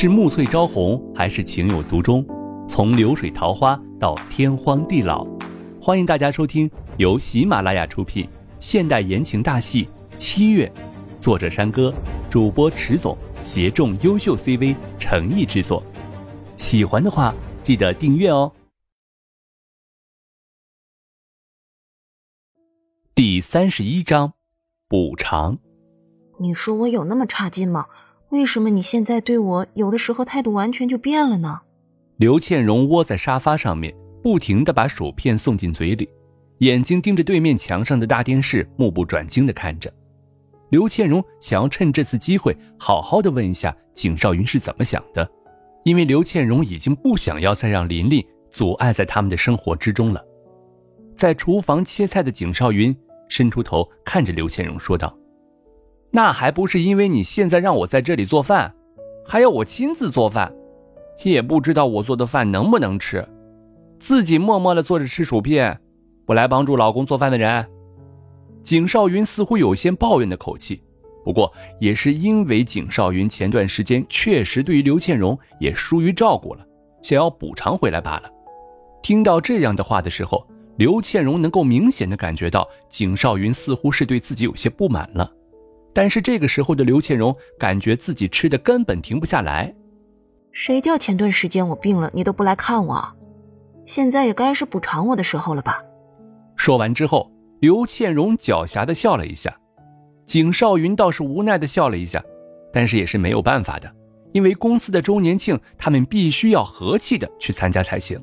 是暮翠朝红，还是情有独钟？从流水桃花到天荒地老，欢迎大家收听由喜马拉雅出品现代言情大戏《七月》，作者山歌，主播迟总，协众优秀 CV 诚意制作。喜欢的话，记得订阅哦。第三十一章，补偿。你说我有那么差劲吗？为什么你现在对我有的时候态度完全就变了呢？刘倩蓉窝在沙发上面，不停的把薯片送进嘴里，眼睛盯着对面墙上的大电视，目不转睛的看着。刘倩蓉想要趁这次机会好好的问一下景少云是怎么想的，因为刘倩蓉已经不想要再让琳琳阻碍在他们的生活之中了。在厨房切菜的景少云伸出头看着刘倩蓉说道。那还不是因为你现在让我在这里做饭，还要我亲自做饭，也不知道我做的饭能不能吃，自己默默的坐着吃薯片，不来帮助老公做饭的人。景少云似乎有些抱怨的口气，不过也是因为景少云前段时间确实对于刘倩蓉也疏于照顾了，想要补偿回来罢了。听到这样的话的时候，刘倩蓉能够明显的感觉到景少云似乎是对自己有些不满了。但是这个时候的刘倩蓉感觉自己吃的根本停不下来。谁叫前段时间我病了，你都不来看我，现在也该是补偿我的时候了吧？说完之后，刘倩蓉狡黠的笑了一下，景少云倒是无奈的笑了一下，但是也是没有办法的，因为公司的周年庆，他们必须要和气的去参加才行。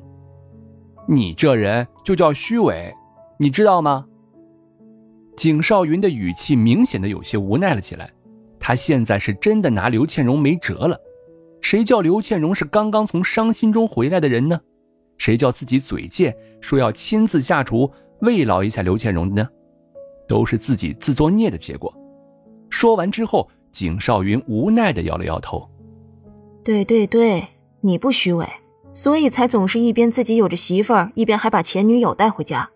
你这人就叫虚伪，你知道吗？景少云的语气明显的有些无奈了起来，他现在是真的拿刘倩蓉没辙了。谁叫刘倩蓉是刚刚从伤心中回来的人呢？谁叫自己嘴贱，说要亲自下厨慰劳一下刘倩蓉的呢？都是自己自作孽的结果。说完之后，景少云无奈的摇了摇头。对对对，你不虚伪，所以才总是一边自己有着媳妇儿，一边还把前女友带回家。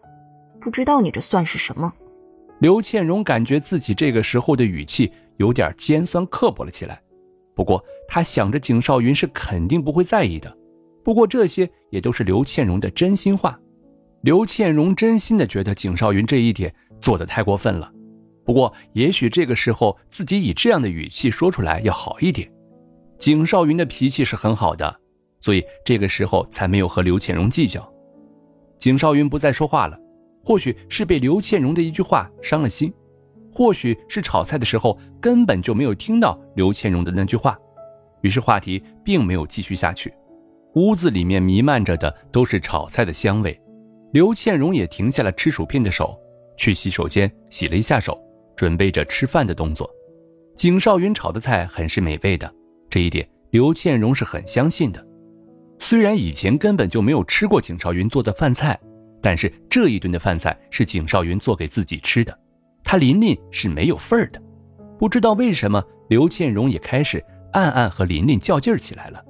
不知道你这算是什么？刘倩蓉感觉自己这个时候的语气有点尖酸刻薄了起来，不过她想着景少云是肯定不会在意的。不过这些也都是刘倩蓉的真心话。刘倩蓉真心的觉得景少云这一点做的太过分了。不过也许这个时候自己以这样的语气说出来要好一点。景少云的脾气是很好的，所以这个时候才没有和刘倩蓉计较。景少云不再说话了。或许是被刘倩蓉的一句话伤了心，或许是炒菜的时候根本就没有听到刘倩蓉的那句话，于是话题并没有继续下去。屋子里面弥漫着的都是炒菜的香味，刘倩蓉也停下了吃薯片的手，去洗手间洗了一下手，准备着吃饭的动作。景少云炒的菜很是美味的，这一点刘倩蓉是很相信的。虽然以前根本就没有吃过景少云做的饭菜。但是这一顿的饭菜是景少云做给自己吃的，他琳琳是没有份儿的。不知道为什么，刘倩蓉也开始暗暗和琳琳较劲儿起来了。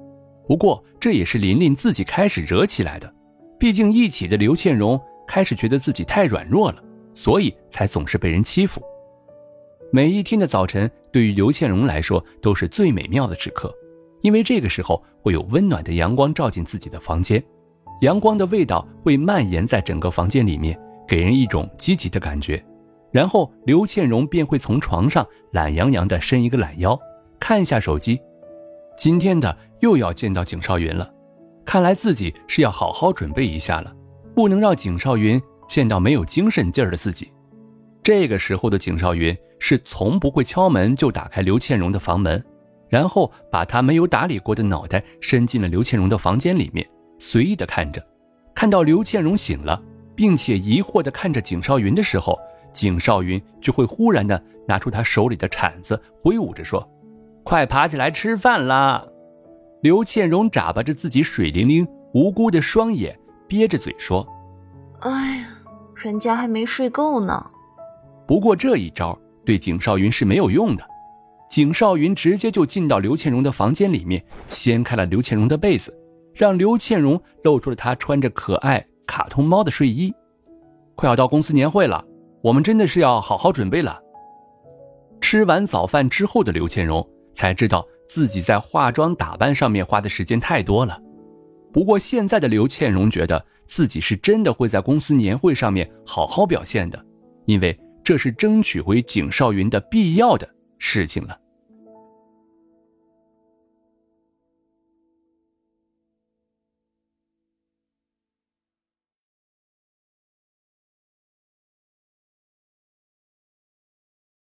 不过这也是琳琳自己开始惹起来的，毕竟一起的刘倩蓉开始觉得自己太软弱了，所以才总是被人欺负。每一天的早晨对于刘倩蓉来说都是最美妙的时刻，因为这个时候会有温暖的阳光照进自己的房间。阳光的味道会蔓延在整个房间里面，给人一种积极的感觉。然后刘倩蓉便会从床上懒洋洋地伸一个懒腰，看一下手机。今天的又要见到景少云了，看来自己是要好好准备一下了，不能让景少云见到没有精神劲儿的自己。这个时候的景少云是从不会敲门就打开刘倩蓉的房门，然后把他没有打理过的脑袋伸进了刘倩蓉的房间里面。随意的看着，看到刘倩蓉醒了，并且疑惑的看着景少云的时候，景少云就会忽然的拿出他手里的铲子，挥舞着说：“快爬起来吃饭啦！”刘倩蓉眨巴着自己水灵灵无辜的双眼，憋着嘴说：“哎呀，人家还没睡够呢。”不过这一招对景少云是没有用的，景少云直接就进到刘倩蓉的房间里面，掀开了刘倩蓉的被子。让刘倩蓉露出了她穿着可爱卡通猫的睡衣。快要到公司年会了，我们真的是要好好准备了。吃完早饭之后的刘倩蓉才知道自己在化妆打扮上面花的时间太多了。不过现在的刘倩蓉觉得自己是真的会在公司年会上面好好表现的，因为这是争取回景少云的必要的事情了。